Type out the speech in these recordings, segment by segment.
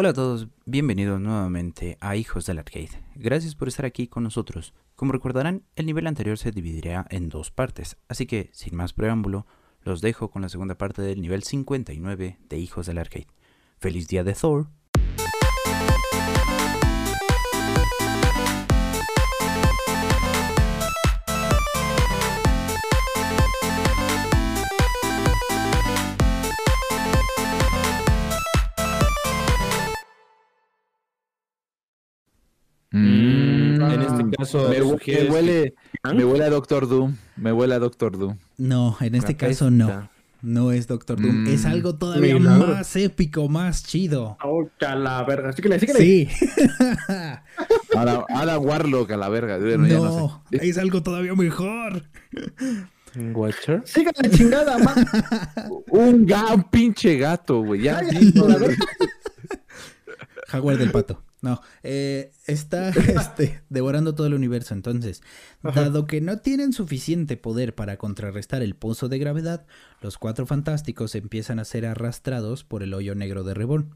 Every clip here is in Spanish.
Hola a todos, bienvenidos nuevamente a Hijos del Arcade. Gracias por estar aquí con nosotros. Como recordarán, el nivel anterior se dividirá en dos partes, así que, sin más preámbulo, los dejo con la segunda parte del nivel 59 de Hijos del Arcade. ¡Feliz día de Thor! En este caso, me, hu- me huele, ¿Ah? me huele a Doctor Doom. Me huele a Doctor Doom. No, en este Acá caso no. está. No es Doctor Doom. Mm. Es algo todavía Milagro. más épico, más chido. Oh, la verga. Síguele, síguele. Sí. Ahora, ahora Warlock a la verga. Bueno, no no, sé. es algo todavía mejor. Watcher. Síguele, chingada, ma. Un, ga- un pinche gato, güey. Ya. La. Jaguar del pato. No, eh, está este, devorando todo el universo. Entonces, dado que no tienen suficiente poder para contrarrestar el pozo de gravedad, los cuatro fantásticos empiezan a ser arrastrados por el hoyo negro de Reborn.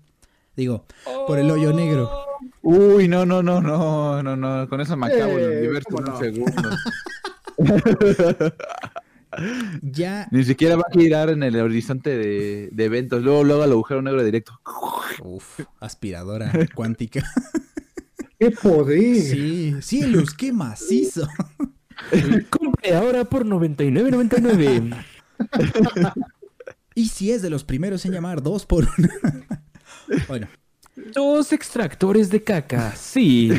Digo, por el hoyo negro. Uy, no, no, no, no, no, no. Con eso me acabo el Eh, universo ¿cómo en un segundo. Ya. Ni siquiera va a girar en el horizonte de, de eventos. Luego, luego al agujero negro directo. Uf, aspiradora cuántica. ¡Qué poder! Sí, cielos, qué macizo. Compre ahora por 99.99. Y si es de los primeros en llamar dos por una. bueno, Dos extractores de caca, sí.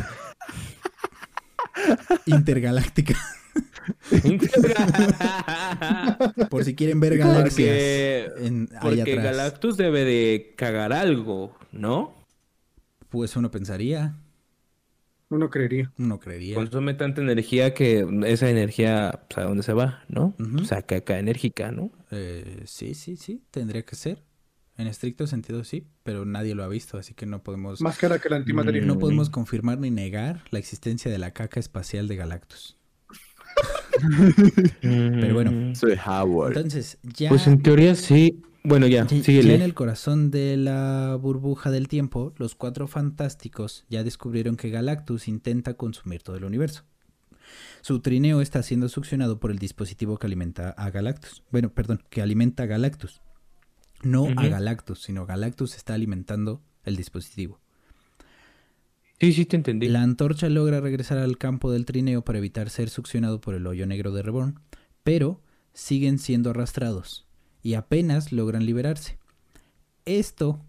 intergaláctica. Por si quieren ver galaxias. Porque, en, ahí porque atrás. Galactus debe de cagar algo, ¿no? Pues uno pensaría, Uno creería. uno creería. Consume tanta energía que esa energía, pues, ¿a dónde se va, no? O sea, caca enérgica, ¿no? Eh, sí, sí, sí, tendría que ser. En estricto sentido sí, pero nadie lo ha visto, así que no podemos, Más cara que la antimateria. no podemos confirmar ni negar la existencia de la caca espacial de Galactus. Pero bueno. Soy Howard. Entonces, ya, Pues en teoría sí. Bueno, ya, ya- ya en el corazón de la burbuja del tiempo, los cuatro fantásticos ya descubrieron que Galactus intenta consumir todo el universo. Su trineo está siendo succionado por el dispositivo que alimenta a Galactus. Bueno, perdón, que alimenta a Galactus. No a. Galactus, sino Galactus está alimentando el dispositivo. Sí, sí, te entendí. La antorcha logra regresar al campo del trineo para evitar ser succionado por el hoyo negro de Reborn, pero siguen siendo arrastrados y apenas logran liberarse. Esto,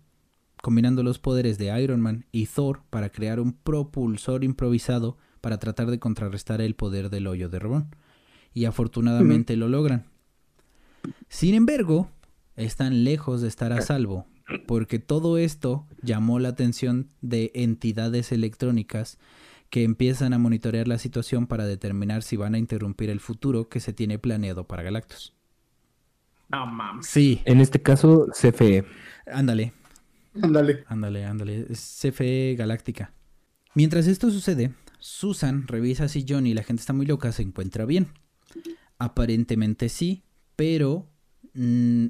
combinando los poderes de Iron Man y Thor para crear un propulsor improvisado para tratar de contrarrestar el poder del hoyo de Reborn. Y afortunadamente lo logran. Sin embargo, están lejos de estar a salvo, porque todo esto llamó la atención de entidades electrónicas que empiezan a monitorear la situación para determinar si van a interrumpir el futuro que se tiene planeado para Galactus. No mames. Sí, En este caso, CFE. ándale, Ándale. ándale, ándale, CFE Galáctica. Mientras esto sucede, Susan revisa si Johnny, la gente está muy loca, se encuentra bien. Aparentemente sí, pero mm,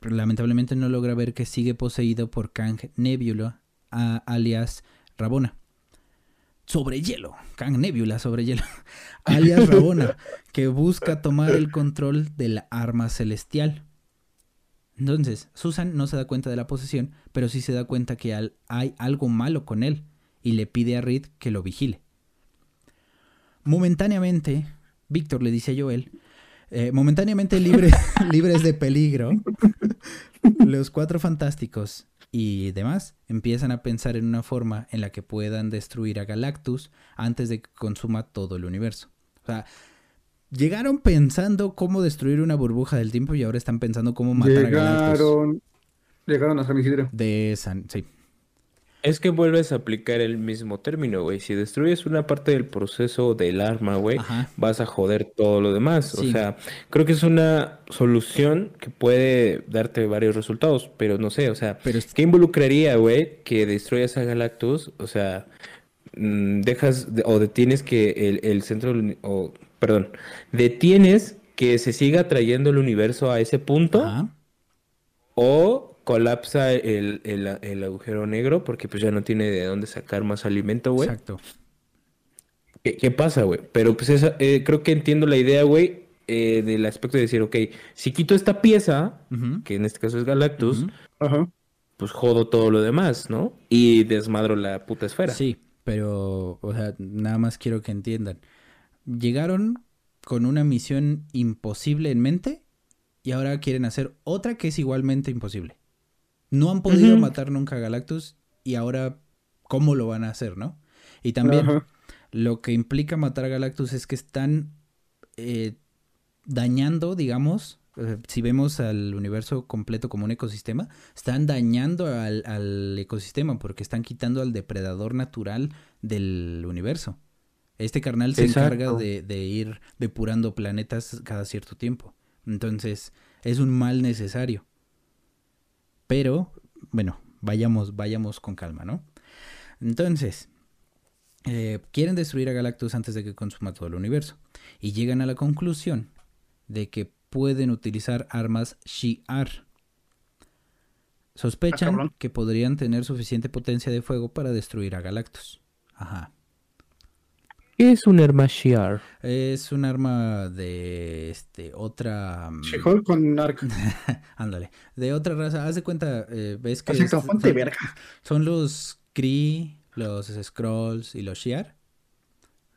lamentablemente no logra ver que sigue poseído por Kang Nebula, a- alias Rabona. Sobre hielo, Kang Nebula sobre hielo, alias Rabona, que busca tomar el control del arma celestial. Entonces, Susan no se da cuenta de la posesión, pero sí se da cuenta que hay algo malo con él y le pide a Reed que lo vigile. Momentáneamente, Víctor le dice a Joel, eh, momentáneamente libre- libres de peligro, los cuatro fantásticos y demás empiezan a pensar en una forma en la que puedan destruir a Galactus antes de que consuma todo el universo. O sea, llegaron pensando cómo destruir una burbuja del tiempo y ahora están pensando cómo matar a Galactus. Llegaron. Llegaron a San Isidro. De San... Sí. Es que vuelves a aplicar el mismo término, güey. Si destruyes una parte del proceso del arma, güey, Ajá. vas a joder todo lo demás. Sí. O sea, creo que es una solución que puede darte varios resultados, pero no sé, o sea, Pero ¿qué involucraría, güey, que destruyas a Galactus? O sea, mm, dejas de- o detienes que el, el centro, o perdón, detienes que se siga trayendo el universo a ese punto Ajá. o colapsa el, el, el agujero negro porque pues ya no tiene de dónde sacar más alimento, güey. Exacto. ¿Qué, qué pasa, güey? Pero pues esa, eh, creo que entiendo la idea, güey, eh, del aspecto de decir, ok, si quito esta pieza, que en este caso es Galactus, pues jodo todo lo demás, ¿no? Y desmadro la puta esfera. Sí, pero, o sea, nada más quiero que entiendan. Llegaron con una misión imposible en mente y ahora quieren hacer otra que es igualmente imposible. No han podido matar nunca a Galactus y ahora, ¿cómo lo van a hacer, no? Y también lo que implica matar a Galactus es que están eh, dañando, digamos, eh, si vemos al universo completo como un ecosistema, están dañando al, al ecosistema porque están quitando al depredador natural del universo. Este carnal se Exacto. encarga de, de ir depurando planetas cada cierto tiempo. Entonces, es un mal necesario. Pero, bueno, vayamos, vayamos con calma, ¿no? Entonces, eh, quieren destruir a Galactus antes de que consuma todo el universo. Y llegan a la conclusión de que pueden utilizar armas Shi'ar. Sospechan cabrón. que podrían tener suficiente potencia de fuego para destruir a Galactus. Ajá. ¿Qué es un Hermashiar? Es un arma de este otra mm, She-Hulk con Ark. ándale, de otra raza. Haz de cuenta, eh, ves que es- son- verga. son los Kree, los Scrolls y los Shi'ar.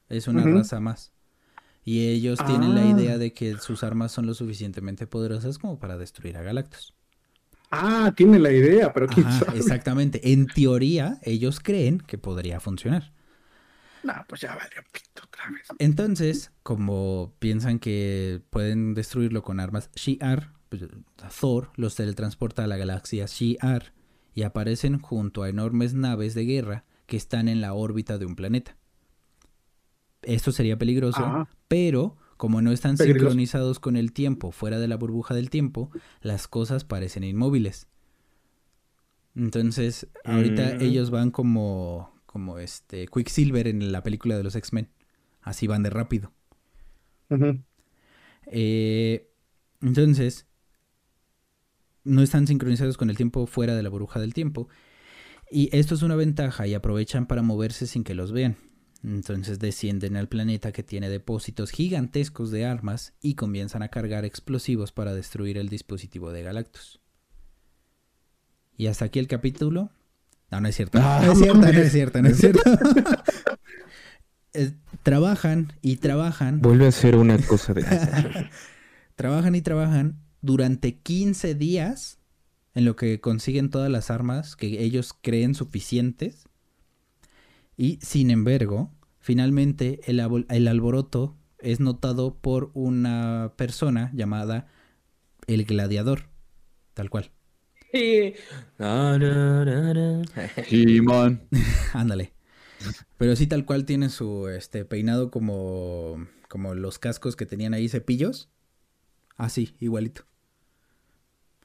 Es una raza más. Y ellos tienen la Ah. idea de que sus armas son lo suficientemente poderosas como para destruir a Galactus. Ah, tiene la idea, pero quién Ajá, sabe. exactamente. En teoría, ellos creen que podría funcionar. No, pues ya valió pito otra vez. Entonces, como piensan que pueden destruirlo con armas Shi'ar, pues, Thor los teletransporta a la galaxia Shi'ar y aparecen junto a enormes naves de guerra que están en la órbita de un planeta. Esto sería peligroso, pero como no están Peligroso. sincronizados con el tiempo, fuera de la burbuja del tiempo, las cosas parecen inmóviles. Entonces, ahorita Mm. ellos van como, como este Quicksilver en la película de los X-Men. Así van de rápido. Eh, entonces, no están sincronizados con el tiempo fuera de la burbuja del tiempo. Y esto es una ventaja y aprovechan para moverse sin que los vean. Entonces descienden al planeta que tiene depósitos gigantescos de armas y comienzan a cargar explosivos para destruir el dispositivo de Galactus. Y hasta aquí el capítulo. No, no es cierto. Ah, no es cierto, no es cierto, no es cierto. Eh, trabajan y trabajan Vuelve a ser una cosa de... trabajan y trabajan durante 15 días en lo que consiguen todas las armas que ellos creen suficientes. Y sin embargo, finalmente el, el alboroto es notado por una persona llamada el gladiador, tal cual. Simón. Ándale. Pero sí tal cual tiene su este peinado como como los cascos que tenían ahí cepillos. Así, igualito.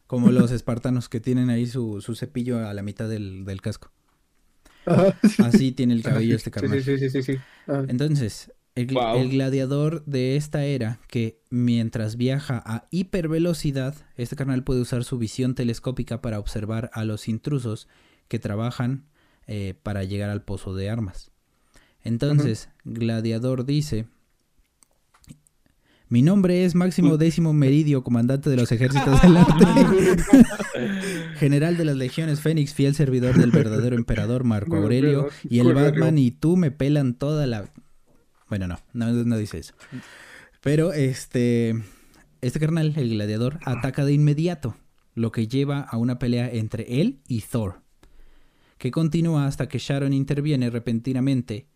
Como los espartanos que tienen ahí su, su cepillo a la mitad del, del casco. Ajá. Así tiene el cabello este Sí, carnal. sí, sí, sí, sí. Ah. Entonces, el, gladiador de esta era, que mientras viaja a hipervelocidad, este carnal puede usar su visión telescópica para observar a los intrusos que trabajan eh, para llegar al pozo de armas. Entonces, Gladiador dice... Mi nombre es Máximo Décimo Meridio, comandante de los ejércitos del norte. General de las legiones Fénix, fiel servidor del verdadero emperador Marco Aurelio. Y el. Batman y tú me pelan toda la... Bueno, no, no, no dice eso. Pero este... Este carnal, el gladiador, ataca de inmediato, lo que lleva a una pelea entre él y Thor, que continúa hasta que Sharon interviene repentinamente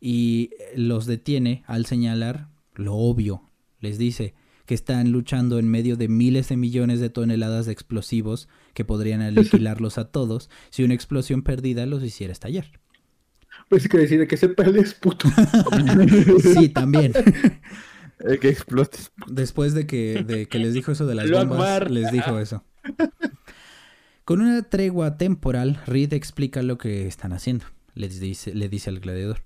y los detiene al señalar lo obvio. Les dice que están luchando en medio de miles de millones de toneladas de explosivos que podrían aniquilarlos a todos si una explosión perdida los hiciera estallar. Pues que decide que se pelea es puto. Sí, también. El que explotes. Después de que, de que les dijo eso de las Lo bombas, les dijo eso. Con una tregua temporal, Reed explica lo que están haciendo. Les dice, le dice al gladiador.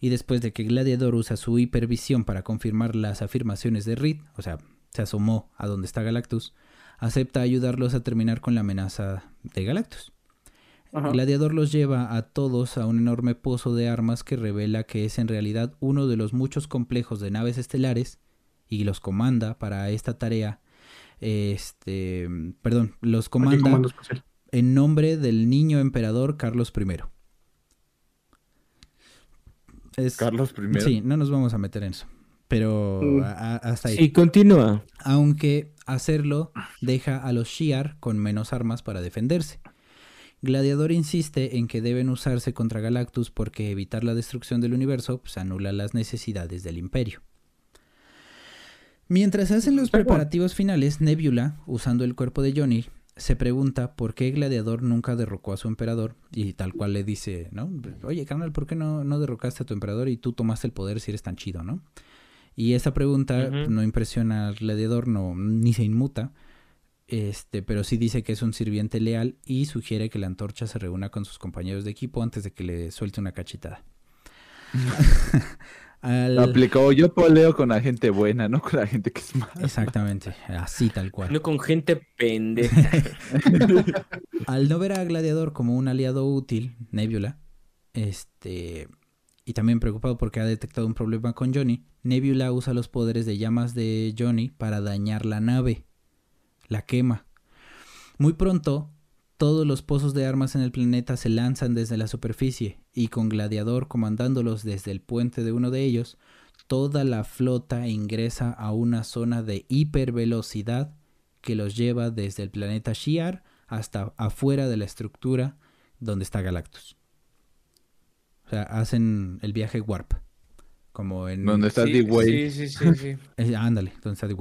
Y después de que Gladiador usa su hipervisión para confirmar las afirmaciones de Reed, o sea, se asomó a donde está Galactus, acepta ayudarlos a terminar con la amenaza de Galactus. Ajá. Gladiador los lleva a todos a un enorme pozo de armas que revela que es en realidad uno de los muchos complejos de naves estelares y los comanda para esta tarea. Este, perdón, los comanda en nombre del niño emperador Carlos I. Es- Carlos I. Sí, no nos vamos a meter en eso. Pero Mm. a- hasta ahí. Sí, continúa. Aunque hacerlo deja a los Shi'ar con menos armas para defenderse. Gladiador insiste en que deben usarse contra Galactus porque evitar la destrucción del universo pues, anula las necesidades del imperio. Mientras hacen los preparativos finales, Nebula, usando el cuerpo de Johnny, se pregunta por qué Gladiador nunca derrocó a su emperador y tal cual le dice, ¿no? Oye, carnal, ¿por qué no, no derrocaste a tu emperador y tú tomaste el poder si eres tan chido, ¿no? Y esa pregunta no impresiona al gladiador, no, ni se inmuta, este, pero sí dice que es un sirviente leal y sugiere que la antorcha se reúna con sus compañeros de equipo antes de que le suelte una cachetada. Al- Lo aplicó. Yo poleo con la gente buena, no con la gente que es mala. Exactamente, así tal cual. No con gente pendeja. Al no ver a Gladiador como un aliado útil, Nebula, este, y también preocupado porque ha detectado un problema con Johnny, Nebula usa los poderes de llamas de Johnny para dañar la nave. La quema. Muy pronto, todos los pozos de armas en el planeta se lanzan desde la superficie y con Gladiador comandándolos desde el puente de uno de ellos, toda la flota ingresa a una zona de hipervelocidad que los lleva desde el planeta Shi'ar hasta afuera de la estructura donde está Galactus. O sea, hacen el viaje Warp. Como en... Donde está Sí, D-Way. Sí, sí, sí, sí. Eh, ándale, donde está The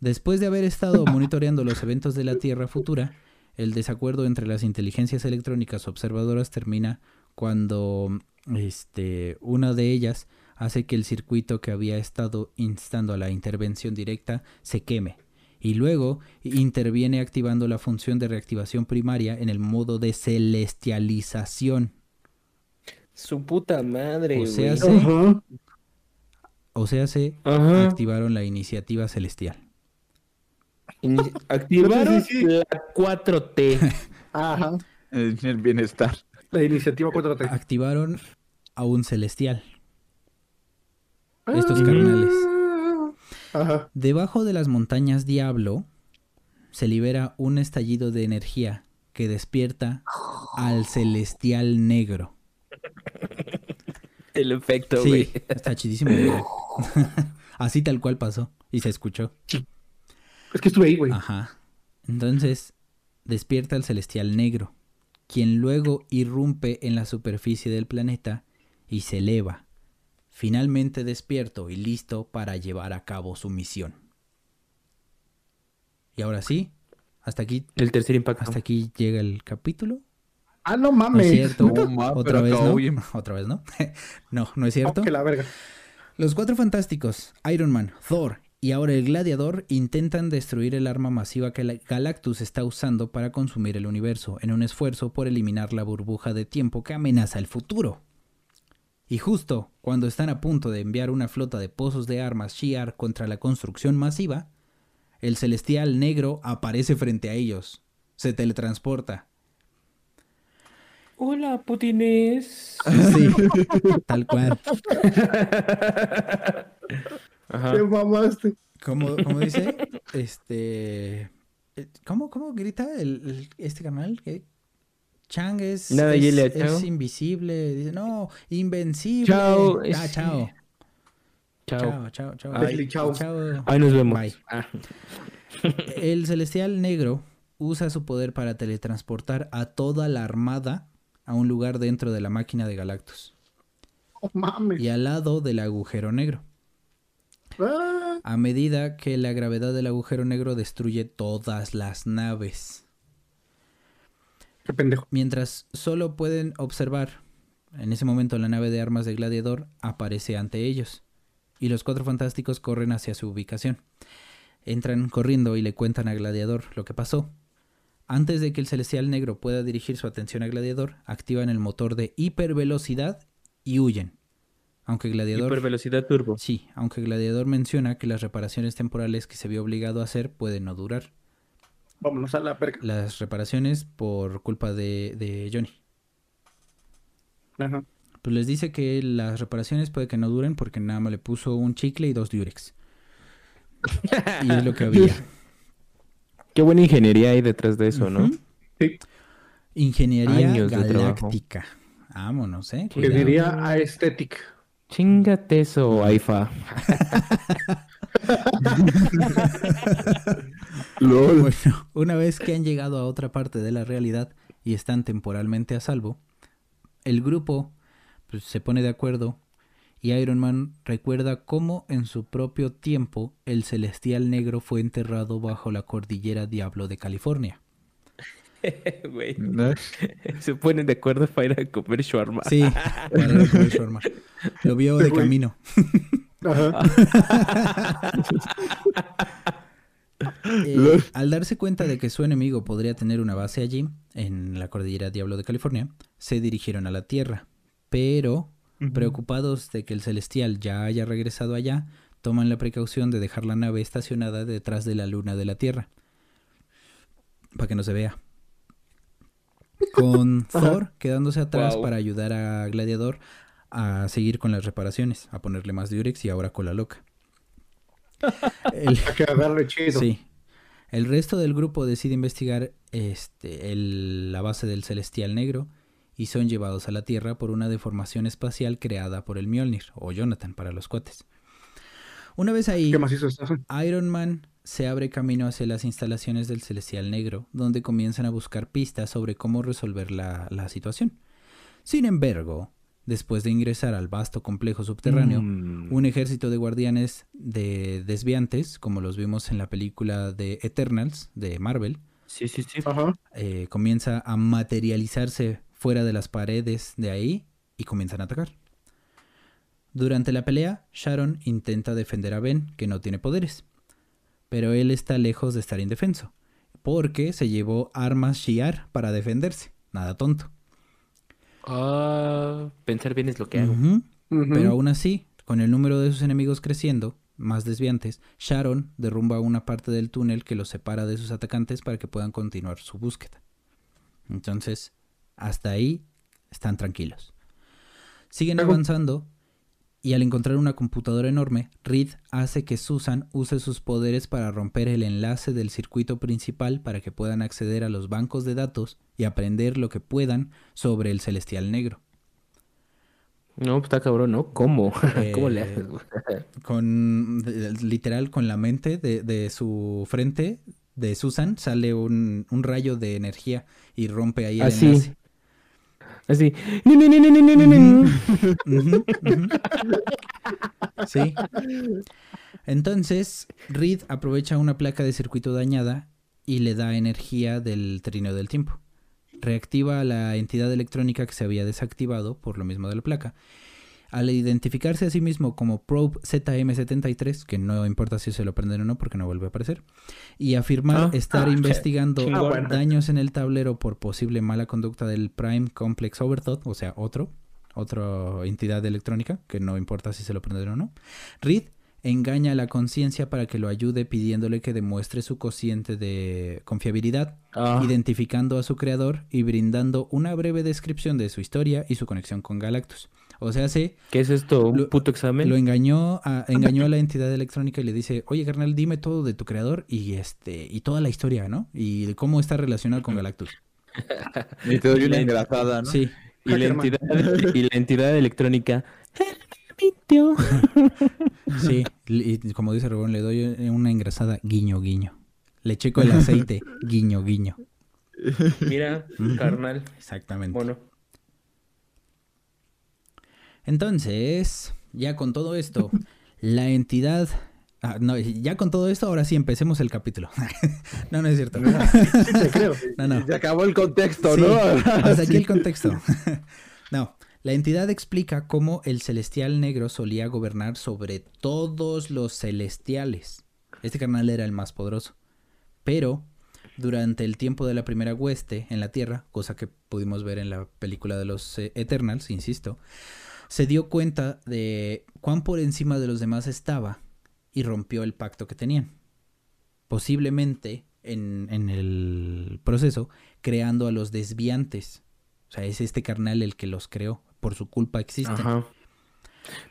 Después de haber estado monitoreando los eventos de la Tierra futura, el desacuerdo entre las inteligencias electrónicas observadoras termina cuando este, una de ellas hace que el circuito que había estado instando a la intervención directa se queme. Y luego interviene activando la función de reactivación primaria en el modo de celestialización. Su puta madre, O sea. Ajá. O sea, se activaron la iniciativa celestial. Activaron Sí, sí, sí. la 4T. Ajá. En el bienestar. La iniciativa 4T. Activaron a un celestial. Ah. Estos carnales. Ajá. Debajo de las montañas Diablo se libera un estallido de energía que despierta al celestial negro. El efecto, Sí, güey. está chidísimo. Así tal cual pasó y se escuchó. Es que estuve ahí, güey. Ajá. Entonces despierta al celestial negro, quien luego irrumpe en la superficie del planeta y se eleva, finalmente despierto y listo para llevar a cabo su misión. Y ahora sí, hasta aquí, El tercer impacto. hasta aquí llega el capítulo. Ah, no No mames. es cierto. No, ma, Otra vez no. bien. Otra vez no. no, no es cierto. Oh, que la verga. Los cuatro fantásticos, Iron Man, Thor y ahora el gladiador intentan destruir el arma masiva que la- Galactus está usando para consumir el universo en un esfuerzo por eliminar la burbuja de tiempo que amenaza el futuro. Y justo cuando están a punto de enviar una flota de pozos de armas Shi'ar contra la construcción masiva, el celestial negro aparece frente a ellos. Se teletransporta. Hola, putines. Sí, tal cual. Ajá. Te mamaste. ¿Cómo, cómo dice? Este. eh, ¿Cómo, cómo grita el, el- este canal? ¿Qué? Chang es, Nada, es, Yelia, es chao. invisible. Dice, no, invencible. Chao, Ah, es- chao. Chao. Chao, chao, chao. Ay, chao. Chao. Ahí nos vemos. Bye. Ah. El celestial negro usa su poder para teletransportar a toda la armada a un lugar dentro de la máquina de Galactus Oh, mames. y al lado del agujero negro. Ah, A medida que la gravedad del agujero negro destruye todas las naves. qué pendejo. Mientras solo pueden observar, en ese momento la nave de armas de Gladiador aparece ante ellos. Y los cuatro fantásticos corren hacia su ubicación. Entran corriendo y le cuentan a Gladiador lo que pasó. Antes de que el celestial negro pueda dirigir su atención a Gladiador, activan el motor de hipervelocidad y huyen. Aunque Gladiador... Hipervelocidad turbo. Sí, aunque Gladiador menciona que las reparaciones temporales que se vio obligado a hacer pueden no durar. Vámonos a la verga. las reparaciones por culpa de, de Johnny. Ajá. Pues les dice que las reparaciones puede que no duren porque nada más le puso un chicle y dos diurex. y es lo que había. Qué buena ingeniería hay detrás de eso, ¿no? Sí. Ingeniería Años de galáctica. Vámonos, ¿eh? Que diría aesthetic. Chingate eso, AIFA. LOL. Bueno, una vez que han llegado a otra parte de la realidad y están temporalmente a salvo, el grupo pues, se pone de acuerdo y Iron Man recuerda cómo en su propio tiempo el celestial negro fue enterrado bajo la cordillera Diablo de California. Güey, ¿No? se ponen de acuerdo para ir a comer shawarma. Sí, para ir a comer shawarma. Lo vio de Güey. camino. Ajá. Eh, al darse cuenta de que su enemigo podría tener una base allí, en la cordillera Diablo de California, se dirigieron a la Tierra. Pero, preocupados de que el celestial ya haya regresado allá, toman la precaución de dejar la nave estacionada detrás de la luna de la Tierra. Para que no se vea. Con Thor quedándose atrás para ayudar a Gladiador a seguir con las reparaciones, a ponerle más Durex y ahora cola loca. El- Hay que darle chido. Sí. El resto del grupo decide investigar este, el- la base del Celestial Negro y son llevados a la Tierra por una deformación espacial creada por el Mjolnir, o Jonathan para los cuates. Una vez ahí. Iron Man se abre camino hacia las instalaciones del Celestial Negro, donde comienzan a buscar pistas sobre cómo resolver la, la situación. Sin embargo, después de ingresar al vasto complejo subterráneo, Mm. un ejército de guardianes de desviantes, como los vimos en la película de Eternals de Marvel, Sí, sí, sí. Ajá. eh, comienza a materializarse fuera de las paredes de ahí y comienzan a atacar. Durante la pelea, Sharon intenta defender a Ben, que no tiene poderes, pero él está lejos de estar indefenso, porque se llevó armas Shiar para defenderse. Nada tonto. Ah, pensar bien es lo que hago. Pero aún así, con el número de sus enemigos creciendo, más desviantes, Sharon derrumba una parte del túnel que los separa de sus atacantes para que puedan continuar su búsqueda. Entonces, hasta ahí están tranquilos. Siguen avanzando y al encontrar una computadora enorme, Reed hace que Susan use sus poderes para romper el enlace del circuito principal para que puedan acceder a los bancos de datos y aprender lo que puedan sobre el celestial negro. No, pues está cabrón, ¿no? ¿Cómo? ¿Cómo le Eh, haces? con literal con la mente de, de su frente de Susan sale un, un rayo de energía y rompe ahí el Así. enlace. Así. Sí. Entonces, Reed aprovecha una placa de circuito dañada y le da energía del trineo del tiempo. Reactiva a la entidad electrónica que se había desactivado por lo mismo de la placa. Al identificarse a sí mismo como Probe ZM73, que no importa si se lo prenden o no porque no vuelve a aparecer, y afirmar Ah, estar ah, investigando. Ah, bueno. daños en el tablero por posible mala conducta del Prime Complex Overthought, o sea, otro, otra entidad electrónica, que no importa si se lo prenden o no, Reed engaña a la conciencia para que lo ayude pidiéndole que demuestre su cociente de confiabilidad, Ah, identificando a su creador y brindando una breve descripción de su historia y su conexión con Galactus. O sea, sí, ¿Qué es esto? ¿Un Lo- puto examen? lo engañó a, engañó a la entidad electrónica y le dice, oye carnal, dime todo de tu creador y este y toda la historia, ¿no? Y de cómo está relacionado con Galactus. Y te doy una engrasada, ¿no? Sí, Y la, entidad, y la entidad electrónica. Sí. Y como dice Rubén, le doy una engrasada guiño, guiño. Le checo el aceite, guiño, guiño. Mira, carnal. Exactamente. Bueno, Entonces, ya con todo esto, la entidad... ah, no, ya con todo esto, ahora sí empecemos el capítulo. no, no es cierto. Sí te creo. No, no. Se acabó el contexto, Sí, ¿no? Hasta aquí el contexto. no, la entidad explica cómo el celestial negro solía gobernar sobre todos los celestiales. Este carnal era el más poderoso. Pero durante el tiempo de la primera hueste en la Tierra, cosa que pudimos ver en la película de los eh, Eternals, insisto, se dio cuenta de cuán por encima de los demás estaba y rompió el pacto que tenían. Posiblemente en, en el proceso, creando a los desviantes. O sea, es este carnal el que los creó. Por su culpa existen. Ajá.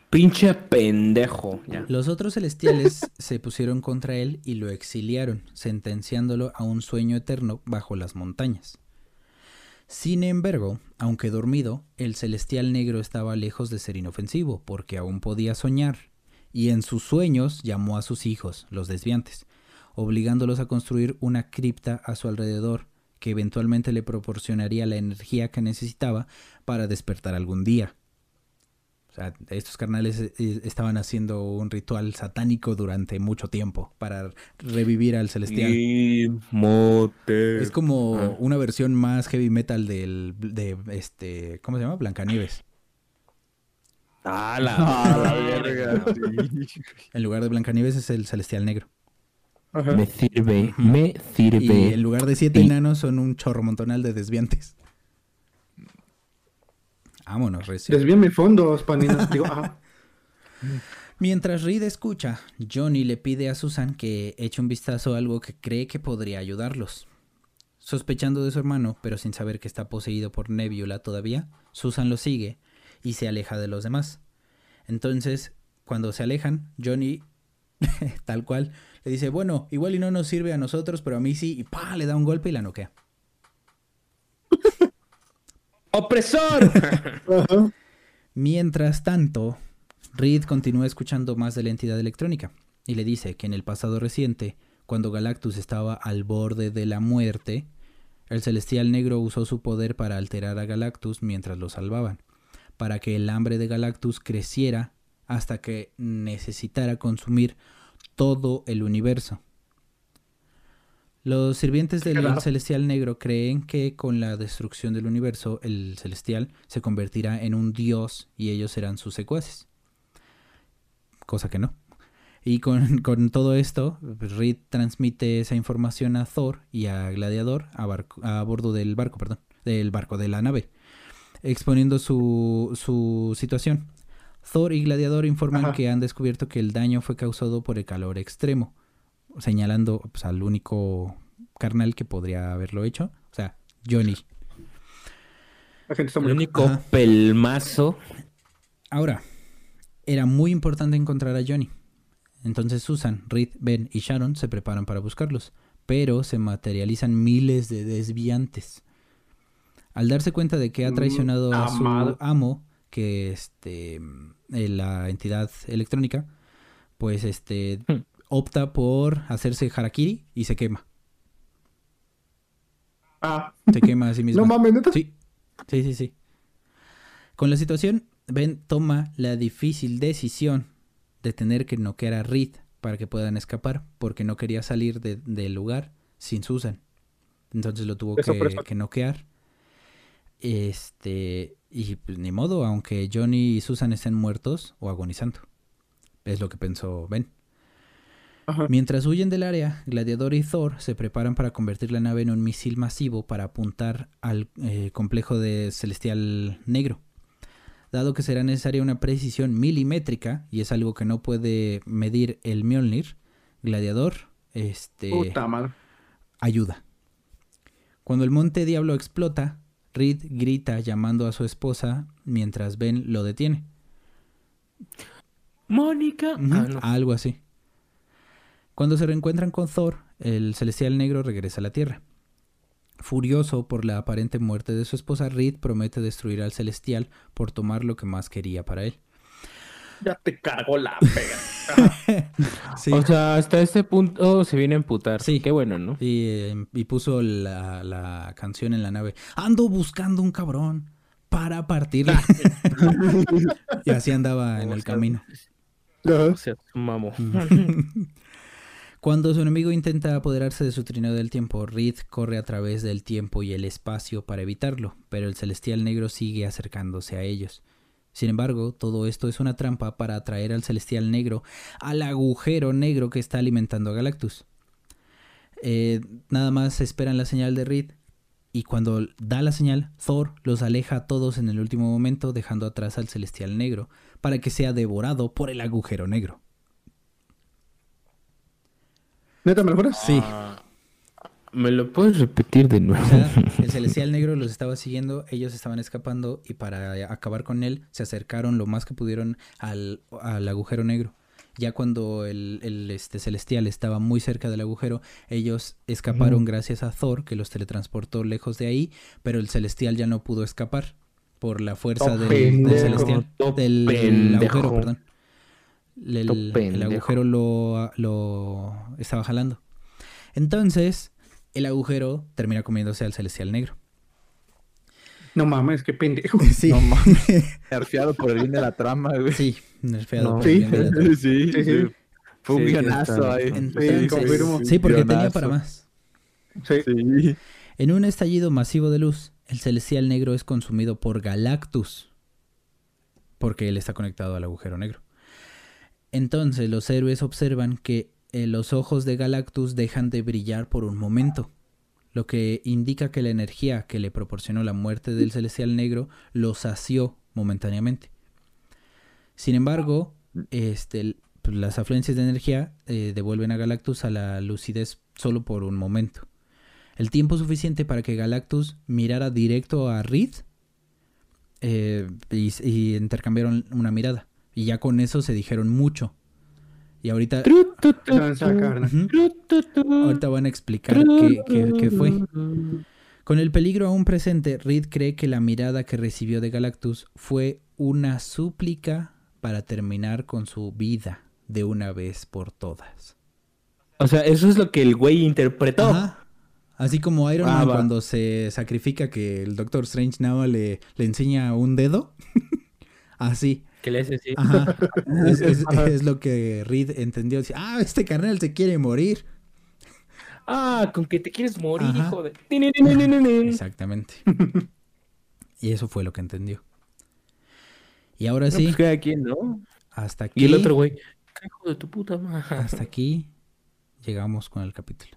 Pinche pendejo. Ya. Los otros celestiales se pusieron contra él y lo exiliaron, sentenciándolo a un sueño eterno bajo las montañas. Sin embargo, aunque dormido, el celestial negro estaba lejos de ser inofensivo, porque aún podía soñar, y en sus sueños llamó a sus hijos, los desviantes, obligándolos a construir una cripta a su alrededor, que eventualmente le proporcionaría la energía que necesitaba para despertar algún día. O sea, estos carnales eh, estaban haciendo un ritual satánico durante mucho tiempo para revivir al celestial. Mote. Es como Ah. una versión más heavy metal del de este, ¿cómo se llama? Blancanieves. Ah, la, Ah, la verga. En lugar de Blancanieves es el celestial negro. Ajá. Me sirve, me Y sirve. en lugar de siete enanos son un chorro montonal de desviantes. Vámonos, recio. Desvía mis fondos, panina. Digo, ajá. Mientras Reed escucha, Johnny le pide a Susan que eche un vistazo a algo que cree que podría ayudarlos. Sospechando de su hermano, pero sin saber que está poseído por Nebula todavía, Susan lo sigue y se aleja de los demás. Entonces, cuando se alejan, Johnny, tal cual, le dice, bueno, igual y no nos sirve a nosotros, pero a mí sí, y pa, le da un golpe y la noquea. ¡Opresor! Ajá. Mientras tanto, Reed continúa escuchando más de la entidad electrónica y le dice que en el pasado reciente, cuando Galactus estaba al borde de la muerte, el celestial negro usó su poder para alterar a Galactus mientras lo salvaban, para que el hambre de Galactus creciera hasta que necesitara consumir todo el universo. Los sirvientes del Claro. celestial negro creen que con la destrucción del universo, el celestial se convertirá en un dios y ellos serán sus secuaces. Cosa que no. Y con, con todo esto, Reed transmite esa información a Thor y a Gladiador a, barco- a bordo del barco, perdón, del barco de la nave, exponiendo su, su situación. Thor y Gladiador informan Ajá. que han descubierto que el daño fue causado por el calor extremo, señalando pues, al único carnal que podría haberlo hecho, o sea, Johnny. La gente está El muy único Ajá. pelmazo. Ahora, era muy importante encontrar a Johnny. Entonces Susan, Reed, Ben y Sharon se preparan para buscarlos, pero se materializan miles de desviantes. Al darse cuenta de que ha Mm, traicionado a su amo, que este eh, la entidad electrónica, pues este Hmm. Opta por hacerse harakiri y se quema. Ah, Se quema a sí misma. no mames, neta. Sí, sí, sí, sí. Con la situación, Ben toma la difícil decisión de tener que noquear a Reed para que puedan escapar, porque no quería salir de- del lugar sin Susan. Entonces lo tuvo Eso que, eso. que noquear. Este, y pues ni modo, aunque Johnny y Susan estén muertos o agonizando. Es lo que pensó Ben. Ajá. Mientras huyen del área, Gladiador y Thor se preparan para convertir la nave en un misil masivo para apuntar al eh, complejo de Celestial Negro. Dado que será necesaria una precisión milimétrica, y es algo que no puede medir el Mjolnir, Gladiador este, Puta madre. ayuda. Cuando el monte Diablo explota, Reed grita llamando a su esposa mientras Ben lo detiene. Mónica. Ah, no. Algo así. Cuando se reencuentran con Thor, el celestial negro regresa a la Tierra. Furioso por la aparente muerte de su esposa, Reed promete destruir al celestial por tomar lo que más quería para él. Ya te cargó la pega. Sí. O sea, hasta este punto se viene a emputar. Sí. Qué bueno, ¿no? Y, eh, y puso la, la canción en la nave. Ando buscando un cabrón para partirla. y así andaba en el camino. Sea, mamo. Cuando su enemigo intenta apoderarse de su trineo del tiempo, Reed corre a través del tiempo y el espacio para evitarlo, pero el celestial negro sigue acercándose a ellos. Sin embargo, todo esto es una trampa para atraer al celestial negro al agujero negro que está alimentando a Galactus. Eh, nada más esperan la señal de Reed y cuando da la señal, Thor los aleja a todos en el último momento dejando atrás al celestial negro para que sea devorado por el agujero negro. ¿Neta me lo juras? Sí. Ah, ¿Me lo puedes repetir de nuevo? O sea, el celestial negro los estaba siguiendo, ellos estaban escapando y para acabar con él se acercaron lo más que pudieron al, al agujero negro. Ya cuando el, el, este, celestial estaba muy cerca del agujero, ellos escaparon gracias a Thor, que los teletransportó lejos de ahí, pero el celestial ya no pudo escapar por la fuerza del, del celestial. del agujero, perdón. El, agujero lo, lo estaba jalando. Entonces, el agujero termina comiéndose al celestial negro. No mames, qué pendejo. Sí, No mames. Nerfeado por el bien de la trama, güey. sí, nerfeado No. por el Sí. bien de la trama. Sí, Sí, sí. Fue un Sí, guionazo ahí. Entonces, confirmo. sí, porque tenía para más. Sí. Sí. En un estallido masivo de luz, el celestial negro es consumido por Galactus, porque él está conectado al agujero negro. Entonces los héroes observan que eh, los ojos de Galactus dejan de brillar por un momento, lo que indica que la energía que le proporcionó la muerte del celestial negro lo sació momentáneamente. Sin embargo, este, pues, las afluencias de energía eh, devuelven a Galactus a la lucidez solo por un momento el tiempo suficiente para que Galactus mirara directo a Reed eh, y, y intercambiaron una mirada. Y ya con eso se dijeron mucho. Y ahorita, ahorita van a explicar qué, qué- qué fue. Con el peligro aún presente, Reed cree que la mirada que recibió de Galactus fue una súplica para terminar con su vida de una vez por todas. O sea, eso es lo que el güey interpretó. Ajá. Así como Iron Ah, Man cuando se sacrifica que el Doctor Strange nada le, le enseña un dedo. Así. Que le hace así. Ajá. Es, es- es lo que Reed entendió. Dice, ah, este carnal se quiere morir. Ah, con que te quieres morir, Ajá. hijo de. Exactamente. Y eso fue lo que entendió. Y ahora Sí. sí, cada quien, ¿no? hasta aquí. Y el otro güey. Hijo de tu puta madre. Hasta aquí llegamos con el capítulo.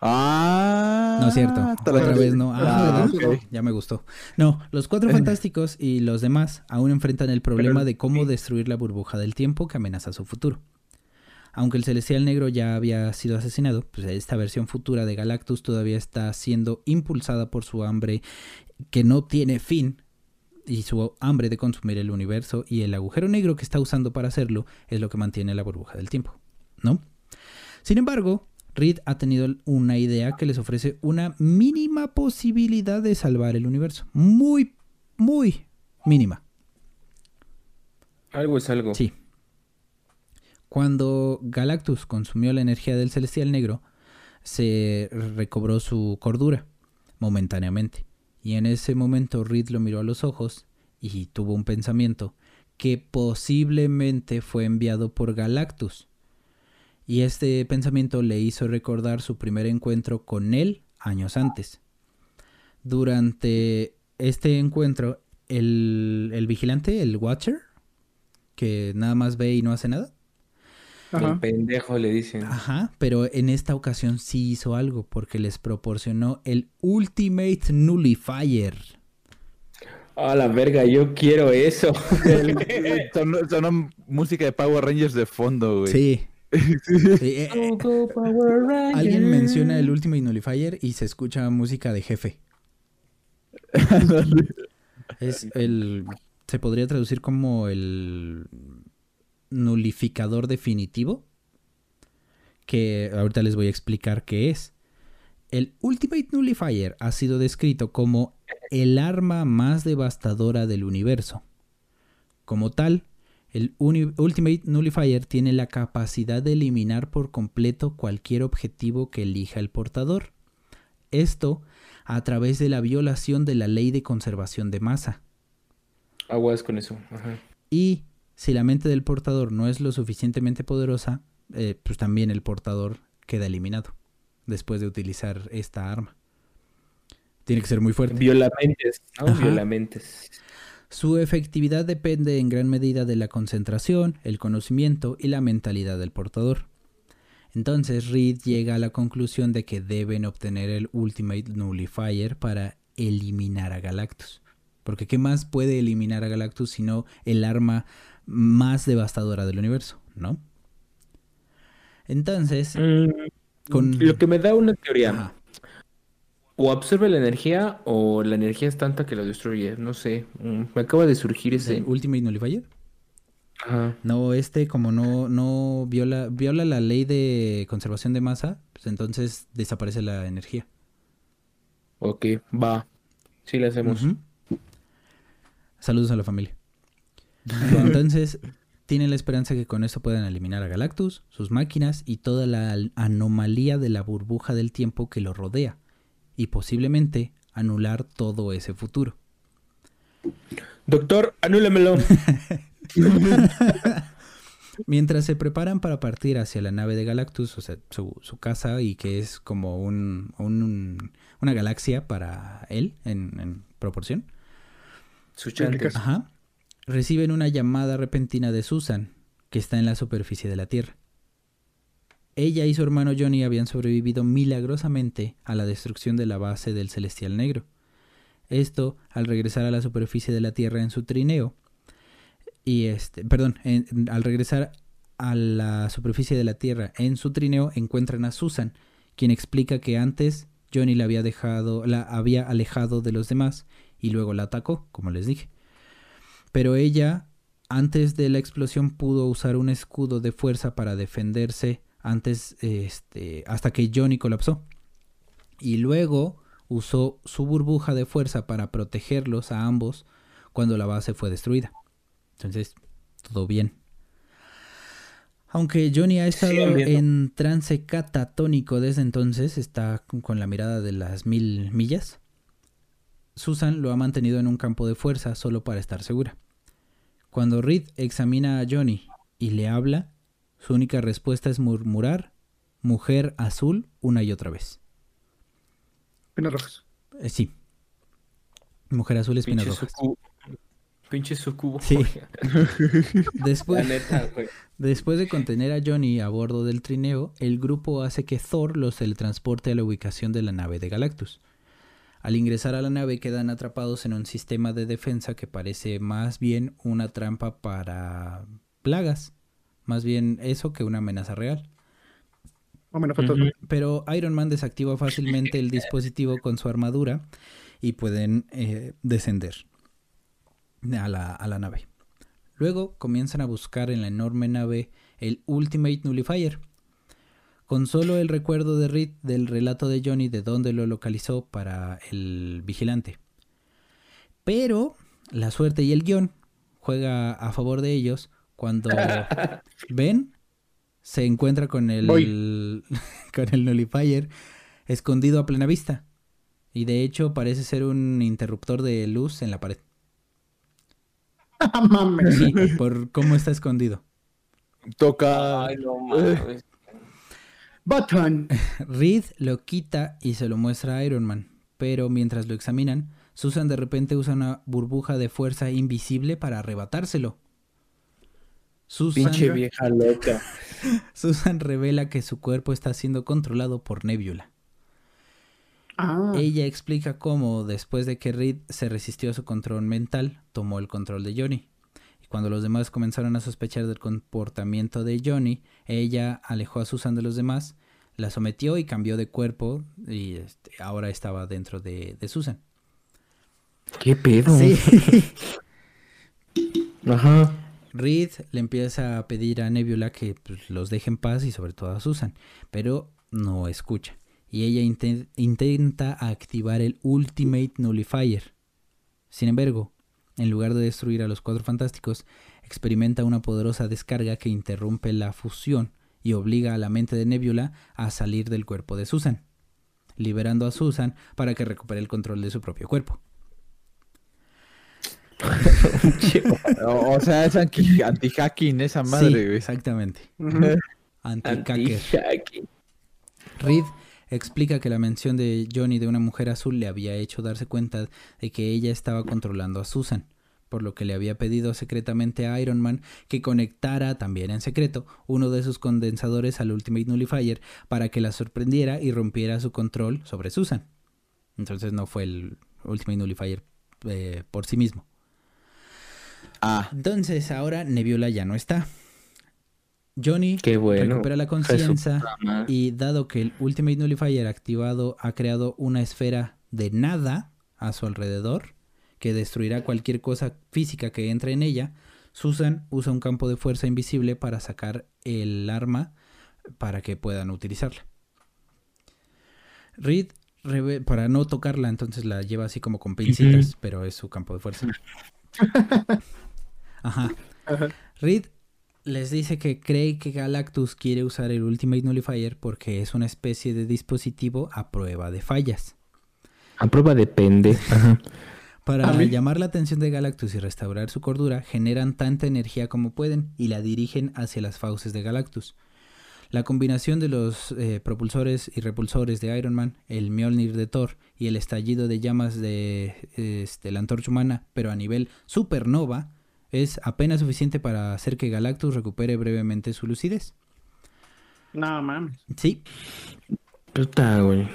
Ah. No es cierto. Otra vez no. Ah, Ah. Ya me gustó. No, los cuatro fantásticos y los demás aún enfrentan el problema de cómo destruir la burbuja del tiempo que amenaza su futuro. Aunque el celestial negro ya había sido asesinado, pues esta versión futura de Galactus todavía está siendo impulsada por su hambre que no tiene fin y su hambre de consumir el universo y el agujero negro que está usando para hacerlo es lo que mantiene la burbuja del tiempo, ¿no? Sin embargo, Reed ha tenido una idea que les ofrece una mínima posibilidad de salvar el universo. Muy, muy mínima. Algo es algo. Sí. Cuando Galactus consumió la energía del celestial negro, se recobró su cordura momentáneamente. Y en ese momento Reed lo miró a los ojos y tuvo un pensamiento que posiblemente fue enviado por Galactus. Y este pensamiento le hizo recordar su primer encuentro con él años antes. Durante este encuentro, el, el vigilante, el Watcher, que nada más ve y no hace nada, El Ajá. pendejo le dicen. Ajá, pero en esta ocasión sí hizo algo porque les proporcionó el Ultimate Nullifier. A la verga, yo quiero eso. Sonó, sonó música de Power Rangers de fondo, güey. Sí. Sí, eh, eh, alguien menciona el Ultimate Nullifier y se escucha música de jefe. Es el. Se podría traducir como el nulificador definitivo. Que ahorita les voy a explicar qué es. El Ultimate Nullifier ha sido descrito como el arma más devastadora del universo. Como tal, el Ultimate Nullifier tiene la capacidad de eliminar por completo cualquier objetivo que elija el portador. Esto a través de la violación de la ley de conservación de masa. Aguas con eso. Ajá. Y si la mente del portador no es lo suficientemente poderosa, eh, pues también el portador queda eliminado después de utilizar esta arma. Tiene que ser muy fuerte. Violamentes, ¿no? Ajá. Su efectividad depende en gran medida de la concentración, el conocimiento y la mentalidad del portador. Entonces Reed llega a la conclusión de que deben obtener el Ultimate Nullifier para eliminar a Galactus. Porque ¿qué más puede eliminar a Galactus sino el arma más devastadora del universo? ¿No? Entonces, Mm, Con- Lo que me da una teoría. Ajá. O absorbe la energía o la energía es tanta que lo destruye. No sé. Mm, Me acaba de surgir ¿Es el ese. Ultimate Nullifier? Ajá. No, este como no, no viola, viola la ley de conservación de masa, pues entonces desaparece la energía. Ok, va. Sí, le hacemos. Saludos a la familia. Entonces, tienen la esperanza que con esto puedan eliminar a Galactus, sus máquinas y toda la al- anomalía de la burbuja del tiempo que lo rodea. Y posiblemente anular todo ese futuro. Doctor, anúlamelo. Mientras se preparan para partir hacia la nave de Galactus, o sea, su, su casa, y que es como un, un- una galaxia para él en, en proporción, Sus chantes. Ajá. Reciben una llamada repentina de Susan, que está en la superficie de la Tierra. Ella y su hermano Johnny habían sobrevivido milagrosamente a la destrucción de la base del Celestial Negro. Esto al regresar a la superficie de la Tierra en su trineo. Y este, perdón, al regresar a la superficie de la Tierra en su trineo encuentran a Susan, quien explica que antes Johnny la había dejado, la había alejado de los demás y luego la atacó, como les dije. Pero ella, antes de la explosión, pudo usar un escudo de fuerza para defenderse antes, este, hasta que Johnny colapsó. Y luego usó su burbuja de fuerza para protegerlos a ambos cuando la base fue destruida. Entonces, todo bien. Aunque Johnny ha estado en trance catatónico desde entonces, está con la mirada de las mil millas. Susan lo ha mantenido en un campo de fuerza solo para estar segura. Cuando Reed examina a Johnny y le habla, su única respuesta es murmurar mujer azul una y otra vez. Pinas rojas. Eh, sí. Mujer azul espinas Pinche rojas. sucu- Pinche sucubo. Sí. Después, neta, después de contener a Johnny a bordo del trineo, el grupo hace que Thor los teletransporte a la ubicación de la nave de Galactus. Al ingresar a la nave quedan atrapados en un sistema de defensa que parece más bien una trampa para plagas. Más bien eso que una amenaza real. Pero Iron Man desactiva fácilmente el dispositivo con su armadura y pueden eh, descender a la, a la nave. Luego comienzan a buscar en la enorme nave el Ultimate Nullifier. Con solo el recuerdo de Reed del relato de Johnny de dónde lo localizó para el vigilante. Pero la suerte y el guion juega a favor de ellos cuando Ben se encuentra con el, con el Nullifier escondido a plena vista. Y de hecho parece ser un interruptor de luz en la pared. Mames. Sí, por cómo está escondido. Toca. Ay, no mames. Button. Reed lo quita y se lo muestra a Iron Man. Pero mientras lo examinan, Susan de repente usa una burbuja de fuerza invisible para arrebatárselo. Susan, Pinche vieja loca. Susan revela que su cuerpo está siendo controlado por Nebula. Ah. Ella explica cómo, después de que Reed se resistió a su control mental, tomó el control de Johnny. Y cuando los demás comenzaron a sospechar del comportamiento de Johnny, ella alejó a Susan de los demás, la sometió y cambió de cuerpo y este, ahora estaba dentro de, de Susan. ¿Qué pedo? Sí. Ajá. Reed le empieza a pedir a Nebula que pues, los deje en paz y sobre todo a Susan, pero no escucha. Y ella inten- intenta activar el Ultimate Nullifier. Sin embargo, en lugar de destruir a los Cuatro Fantásticos, experimenta una poderosa descarga que interrumpe la fusión y obliga a la mente de Nebula a salir del cuerpo de Susan, liberando a Susan para que recupere el control de su propio cuerpo. O, o sea, es anti- anti-hacking esa madre, sí, güey. exactamente. Anti-Shaggy. Reed explica que la mención de Johnny de una mujer azul le había hecho darse cuenta de que ella estaba controlando a Susan, por lo que le había pedido secretamente a Iron Man que conectara también en secreto uno de sus condensadores al Ultimate Nullifier para que la sorprendiera y rompiera su control sobre Susan. Entonces no fue el Ultimate Nullifier eh, por sí mismo. Ah, Entonces ahora Nebula ya no está. Johnny Qué bueno. recupera la conciencia y dado que el Ultimate Nullifier activado ha creado una esfera de nada a su alrededor que destruirá cualquier cosa física que entre en ella, Susan usa un campo de fuerza invisible para sacar el arma para que puedan utilizarla. Reed, para no tocarla, entonces la lleva así como con pincitas, pero es su campo de fuerza. Ajá. Ajá. Reed les dice que cree que Galactus quiere usar el Ultimate Nullifier porque es una especie de dispositivo a prueba de fallas. A prueba depende. Ajá. Para llamar la atención de Galactus y restaurar su cordura, generan tanta energía como pueden y la dirigen hacia las fauces de Galactus. La combinación de los eh, propulsores y repulsores de Iron Man, el Mjolnir de Thor y el estallido de llamas de este, la antorcha humana, pero a nivel supernova, es apenas suficiente para hacer que Galactus recupere brevemente su lucidez. No mames. Sí, Puta, güey.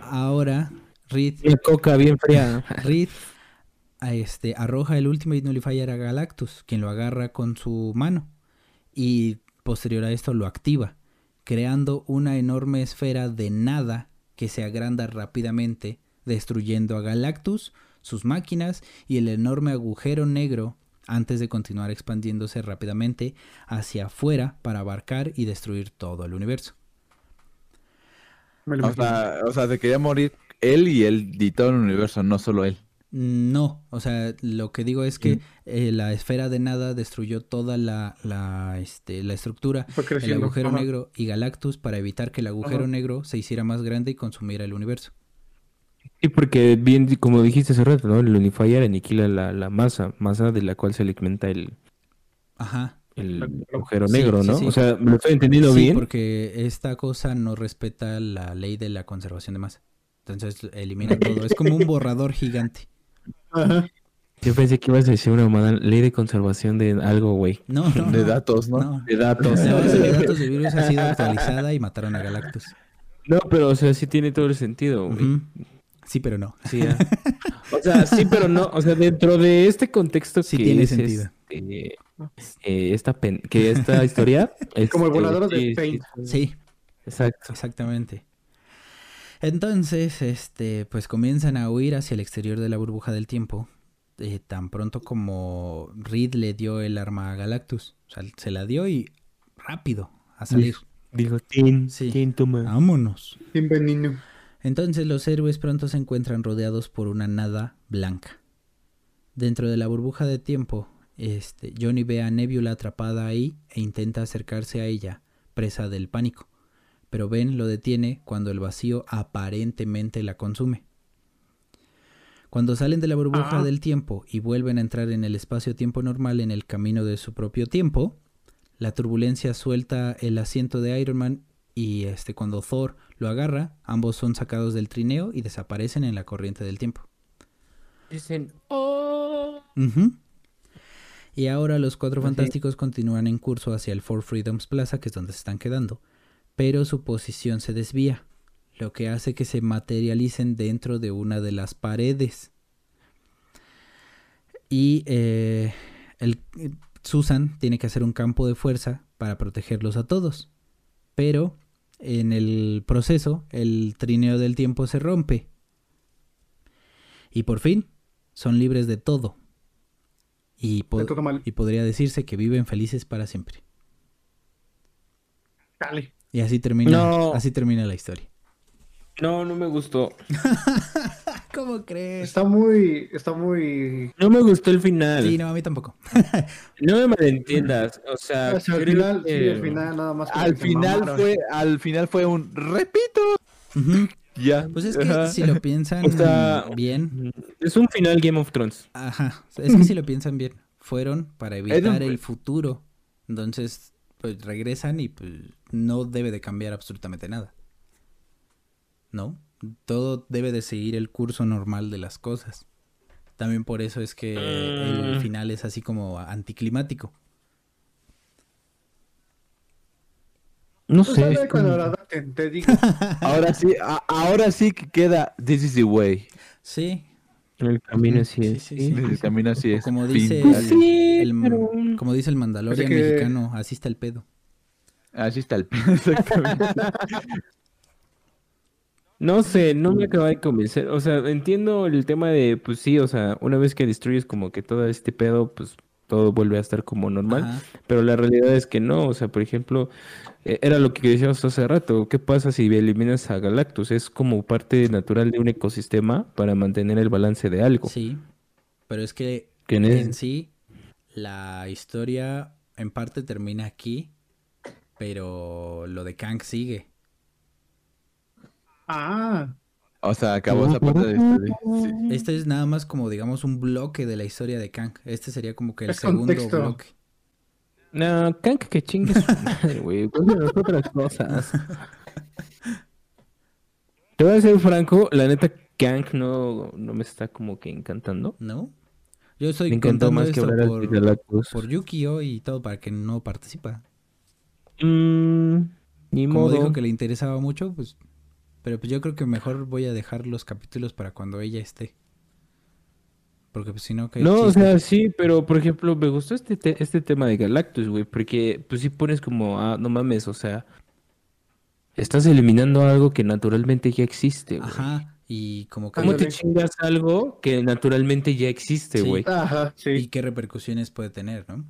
ahora Reed Una coca bien fría. Reed a este, arroja el Ultimate Nullifier a Galactus, quien lo agarra con su mano y posterior a esto lo activa, creando una enorme esfera de nada que se agranda rápidamente, destruyendo a Galactus, sus máquinas y el enorme agujero negro antes de continuar expandiéndose rápidamente hacia afuera para abarcar y destruir todo el universo. O imagino. sea, o sea, se quería morir él y él y todo el universo, no solo él. No, o sea, lo que digo es que eh, la esfera de nada destruyó toda la, la, este, la estructura, el agujero Ajá. negro y Galactus para evitar que el agujero Ajá. negro se hiciera más grande y consumiera el universo. Sí, porque bien, como dijiste hace rato, ¿no? El Unifier aniquila la, la masa, masa de la cual se alimenta el, Ajá. el agujero Sí, negro, sí, ¿no? sí. O sea, ¿me lo estoy entendiendo Sí, bien? porque esta cosa no respeta la ley de la conservación de masa. Entonces elimina todo. Es como un borrador gigante. Ajá. Yo pensé que ibas a decir una mamada, ley de conservación de algo, güey. No, no. De no, datos, ¿no? no. De datos. La base de datos del virus ha sido actualizada y mataron a Galactus. No, pero o sea, sí tiene todo el sentido, güey. Sí, pero no. Sí, ah. O sea, sí, pero no. O sea, dentro de este contexto Sí que tiene es, sentido. este, eh, esta pen- que esta historia Como el este, volador de Paint. sí. Sí, Exacto. Exactamente. Entonces, este, pues comienzan a huir hacia el exterior de la burbuja del tiempo. eh, tan pronto como Reed le dio el arma a Galactus. O sea, se la dio y rápido a salir. Digo, Tin, Sí. Tin, toma. Vámonos. Bienvenido. Entonces los héroes pronto se encuentran rodeados por una nada blanca. Dentro de la burbuja de tiempo, este, Johnny ve a Nebula atrapada ahí e intenta acercarse a ella, presa del pánico. Pero Ben lo detiene cuando el vacío aparentemente la consume. Cuando salen de la burbuja Ah. del tiempo y vuelven a entrar en el espacio-tiempo normal en el camino de su propio tiempo, la turbulencia suelta el asiento de Iron Man y este cuando Thor lo agarra, ambos son sacados del trineo y desaparecen en la corriente del tiempo. Dicen, oh. Y ahora los cuatro fantásticos continúan en curso hacia el Four Freedoms Plaza, que es donde se están quedando, pero su posición se desvía, lo que hace que se materialicen dentro de una de las paredes. Y eh, el, Susan tiene que hacer un campo de fuerza para protegerlos a todos. Pero en el proceso, el trineo del tiempo se rompe. Y por fin, son libres de todo. Y, po- De todo mal. y podría decirse que viven felices para siempre. Dale. Y así termina, No. así termina la historia. No, no me gustó. ¿Cómo crees? Está muy. Está muy. No me gustó el final. Sí, no, a mí tampoco. No me malentiendas. O sea, O sea, al creo final, que- sí, al final nada más. Al final mamaron. fue, al final fue un repito. Ya. Pues es que Ajá. si lo piensan O sea- bien, Es un final Game of Thrones. ajá, es que si lo piensan bien, fueron para evitar un- el futuro. Entonces, pues regresan y pues no debe de cambiar absolutamente nada. ¿No? Todo debe de seguir el curso normal de las cosas. También por eso es que el Mm. final es así como anticlimático. No Pues sé. ver como- la adapten, te digo. Ahora sí, a- ahora sí que queda This is the way. Sí, El camino así Sí, es. sí, sí. sí. El camino así es. como dice Pues sí, el, pero- como dice el Mandalorian Así que- mexicano, así está el pedo. Así está el pedo, exactamente. No sé, no me acaba de convencer. O sea, entiendo el tema de, pues sí, o sea, una vez que destruyes como que todo este pedo, pues todo vuelve a estar como normal. Ajá. Pero la realidad es que no. O sea, por ejemplo, eh, era lo que decíamos hace rato. ¿Qué pasa si eliminas a Galactus? Es como parte natural de un ecosistema para mantener el balance de algo. Sí, pero es que en sí la historia en parte termina aquí, pero lo de Kang sigue. Ah, O sea, acabó esa parte de este. sí. Este es nada más como digamos un bloque de la historia de Kang. Este sería como que el Es segundo contexto. bloque. No, Kank que chingue su madre, güey. Cuéntanos otras cosas. Te voy a ser franco, la neta, Kank no, no me está como que encantando. ¿No? Yo estoy Me encantó más que esto hablar por, por Yukio y todo para que no participa. Mm, ni Como modo. dijo que le interesaba mucho, pues... Pero pues yo creo que mejor voy a dejar los capítulos para cuando ella esté. Porque pues si no... ¿qué No, o sea, sí, pero por ejemplo, me gustó este, te- este tema de Galactus, güey, porque pues sí pones como, ah, no mames, o sea, estás eliminando algo que naturalmente ya existe, güey. Ajá, y como que... ¿Cómo te chingas algo que naturalmente ya existe, Sí. güey? ajá, Y sí. qué repercusiones puede tener, ¿no?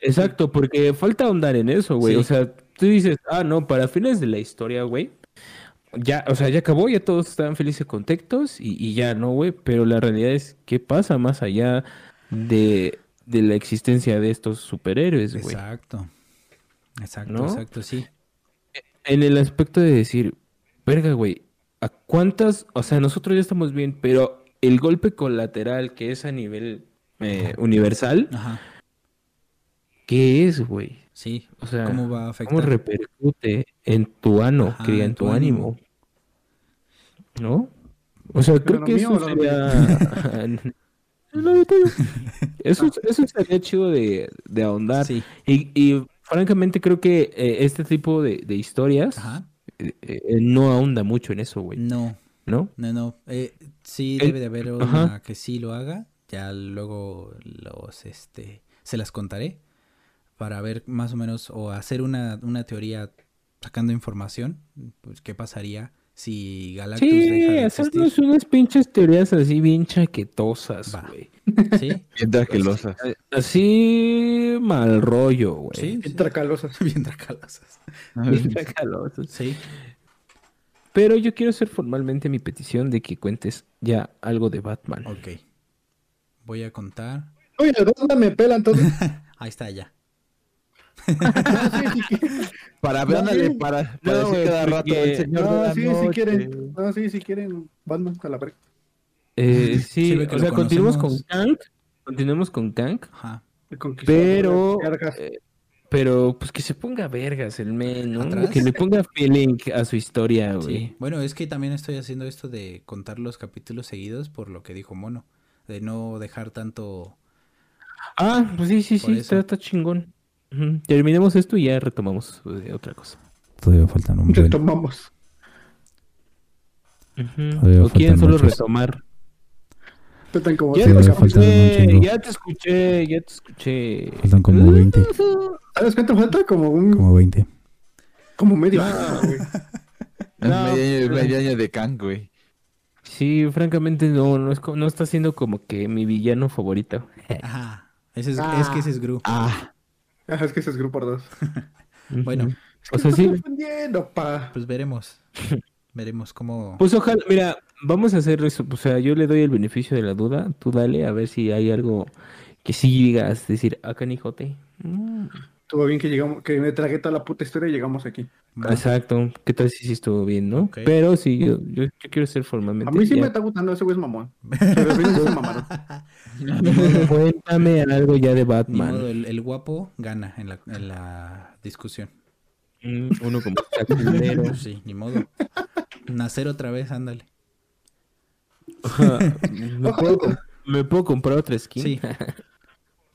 Exacto, porque falta ahondar en eso, güey. Sí. O sea, tú dices, ah, no, para fines de la historia, güey. Ya, o sea, ya acabó, ya todos estaban felices contentos y, y ya, ¿no, güey? Pero la realidad es, ¿qué pasa más allá de, de la existencia de estos superhéroes, güey? Exacto. Exacto, ¿No? exacto, sí. En el aspecto de decir, verga, güey, ¿a cuántas? O sea, nosotros ya estamos bien, pero el golpe colateral que es a nivel eh, universal, Ajá, ¿qué es, güey? Sí. O sea, ¿Cómo va a afectar? ¿Cómo repercute en tu ano, Ajá, cría, en en tu tu ánimo. ánimo? ¿No? O sea, creo que eso sería... Eso, eso sería chido de, de ahondar. Sí, Y, y francamente creo que eh, este tipo de, de historias eh, eh, no ahonda mucho en eso, güey. No, ¿No? no, no. Eh, sí debe de haber una Ajá. que sí lo haga. Ya luego los, este, se las contaré para ver más o menos o hacer una, una teoría sacando información. Pues qué pasaría si Galactus deja Sí, de hacernos existir. unas pinches teorías así bien chaquetosas, güey. Sí, losas. Así mal rollo, güey. sí, sí. Tracalosas. bien tracalosas. Bien chacalosos. Sí, Pero yo quiero hacer formalmente mi petición de que cuentes ya algo de Batman. ok. Voy a contar. Oye, ¿dónde me pelan todos? Ahí está ya. Sí, sí, Para, No, sí. para, para No, decir cada rato porque- el señor de no, la sí, si quieren. No, sí, si quieren. Batman a la verga. Eh, sí, que o sea, continuemos con. Kank. Continuemos con Kank. Ajá. Pero, eh, pero pues que se ponga vergas el men, ¿no? ¿Atrás? Que le ponga feeling a su historia, Sí. güey. Bueno, es que también estoy haciendo esto de contar los capítulos seguidos por lo que dijo Mono. De no dejar tanto. Ah, pues sí, sí, Por sí, está, está chingón. Terminemos esto y ya retomamos eh, otra cosa. Todavía faltan un Retomamos. Todavía ¿O quieren solo muchos. retomar? Faltan como Ya te escuché, ya te escuché, ya te escuché. Faltan como 20. ¿Sabes cuánto falta? Como un. Como 20. Como medio año, güey. Es No, medio, medio año de Kang, güey. Sí, francamente no, no, es, no está siendo como que mi villano favorito. Ajá. Ese es, Ah. es que ese es Gru. Ah, Ajá, es que ese es grupo por dos. Bueno, Ujú. Es O sea, sí. defendiendo, pa. pues veremos. Veremos cómo. Pues ojalá, mira, vamos a hacer eso. O sea, yo le doy el beneficio de la duda. Tú dale a ver si hay algo que sí digas, decir, acá Nijote. Mm. Estuvo bien que llegamos, que me tragué toda la puta historia y llegamos aquí. Exacto. ¿Qué tal si sí estuvo bien, no? Pero sí, yo, yo, yo quiero ser formalmente. A mí sí ya. me está gustando, ese güey es mamón. Pero se. Cuéntame algo ya de Ni Batman. modo, el, el guapo gana en la, en la discusión. Mm, Uno como está. Sí, ni modo. Nacer otra vez, ándale. ¿Me, puedo, me puedo comprar otra skin? Sí.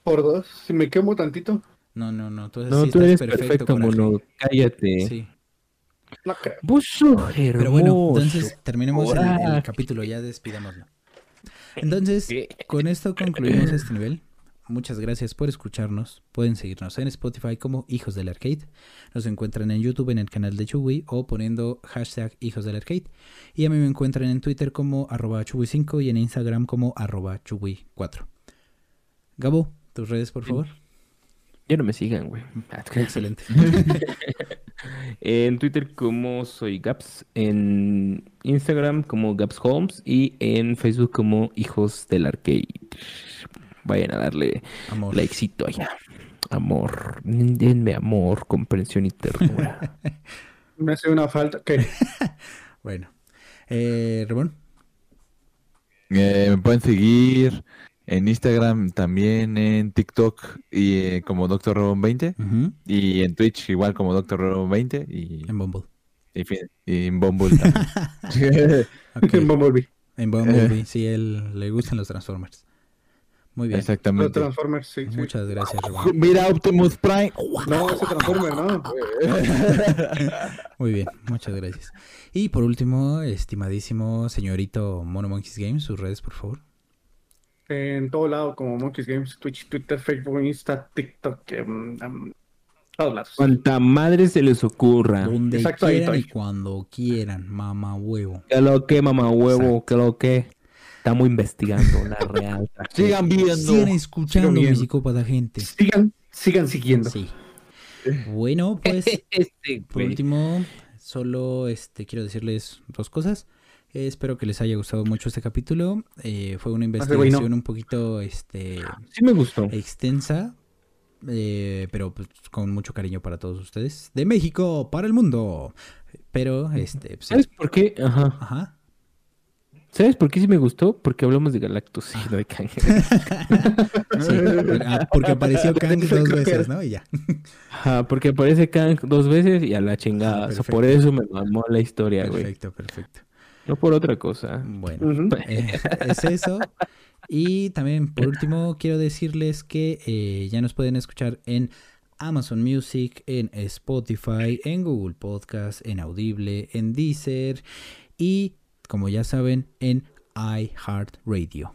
Por dos. Si me quemo tantito. No, no, no. Tú, No, sí tú estás eres perfecto, coraje. mono. Cállate. Sí. No creo. Vos sos Pero bueno, entonces terminemos el, el capítulo, ya despidámoslo. Entonces, con esto concluimos este nivel. muchas gracias por escucharnos. Pueden seguirnos en Spotify como Hijos del Arcade. Nos encuentran en YouTube en el canal de Chugui o poniendo hashtag Hijos del Arcade. Y a mí me encuentran en Twitter como arroba Chugui5 y en Instagram como arroba Chugui4. Gabo, tus redes, por favor. Ya no me sigan, güey. Excelente. En Twitter como soy Gaps, en Instagram como Gaps Holmes y en Facebook como Hijos del Arcade. Vayan a darle Amor. likecito allá. Amor, denme amor, comprensión y ternura. Me hace una falta. ¿Qué? Bueno. Eh, Ramón. Eh, me pueden seguir en Instagram, también en TikTok y eh, como Dr. Robon 20 Ujú. y en Twitch igual como Dr. Robon 20 y, En Bumble. y y en Bumble también. En Bumblebee. En Bumblebee, sí, él le gustan los Transformers. Muy bien. Los Exactamente. Transformers, sí. sí. Muchas gracias, Ramón. Mira Optimus Prime. No, ese Transformer, ¿no? Muy bien, muchas gracias. Y por último, estimadísimo señorito Mono Monkeys Games, sus redes, por favor. En todo lado, como Monkeys Games, Twitch, Twitter, Facebook, Insta, TikTok, em, todos lados. Cuanta madre se les ocurra. Donde Exacto, ahí quieran y estoy. cuando quieran, mamá huevo. Que lo que, mamá huevo, que lo que. Estamos investigando la real. Sigan viendo. Sigan escuchando, Sigan mi viendo. psicópata gente. Sigan, sigan siguiendo. Sí. Bueno, pues Este, por último, solo este quiero decirles dos cosas. Eh, espero que les haya gustado mucho este capítulo. Eh, fue una no. investigación un poquito este Sí me gustó. extensa, eh, pero pues, con mucho cariño para todos ustedes. De México para el mundo. Pero, este, pues. ¿Sabes por qué? Ajá. Ajá. ¿Sabes por qué sí me gustó? Porque hablamos de Galactus y no de Kang. Sí, ah, porque apareció Kang dos veces, ¿no? Y ya. Ajá, porque aparece Kang dos veces y a la chingada. Ah, O sea, perfecto. por eso me mamó la historia, güey. Perfecto, perfecto. No por otra cosa. Bueno, eh, es eso. Y también, por último, quiero decirles que eh, ya nos pueden escuchar en Amazon Music, en Spotify, en Google Podcast, en Audible, en Deezer y, como ya saben, en iHeartRadio.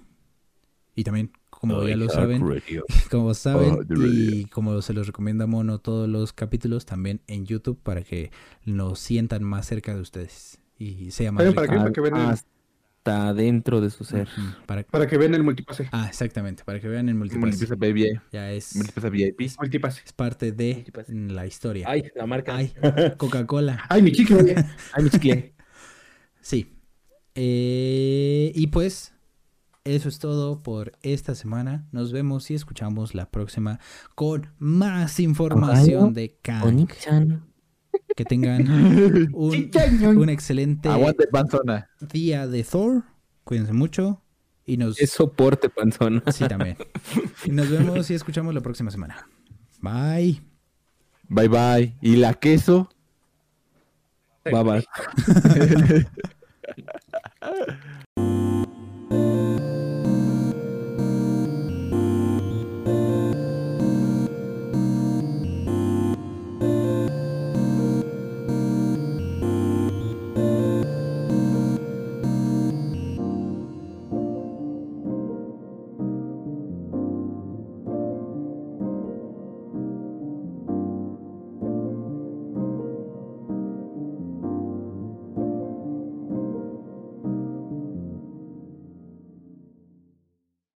Y también, como ya lo saben, como saben y como se los recomienda Mono todos los capítulos, también en YouTube para que nos sientan más cerca de ustedes y sea más También para para que vean el- Hasta dentro de su ser. Para- Para que vean el multipase. Ah, exactamente, para que vean el multipass. Multipieza VIP. Ya es, Multipieza VIP. Multipase. es parte de la historia. Ay, la marca. Ay, Coca-Cola. Ay, mi chicle. Ay, mi chicle. Sí. Eh, y pues, eso es todo por esta semana. Nos vemos y escuchamos la próxima con más información de Kang. Que tengan un, un excelente Aguante panzona. día de Thor. Cuídense mucho. Y nos... Es soporte, panzona. Sí, también. Y nos vemos y escuchamos la próxima semana. Bye. Bye bye. Y la queso. Bye bye.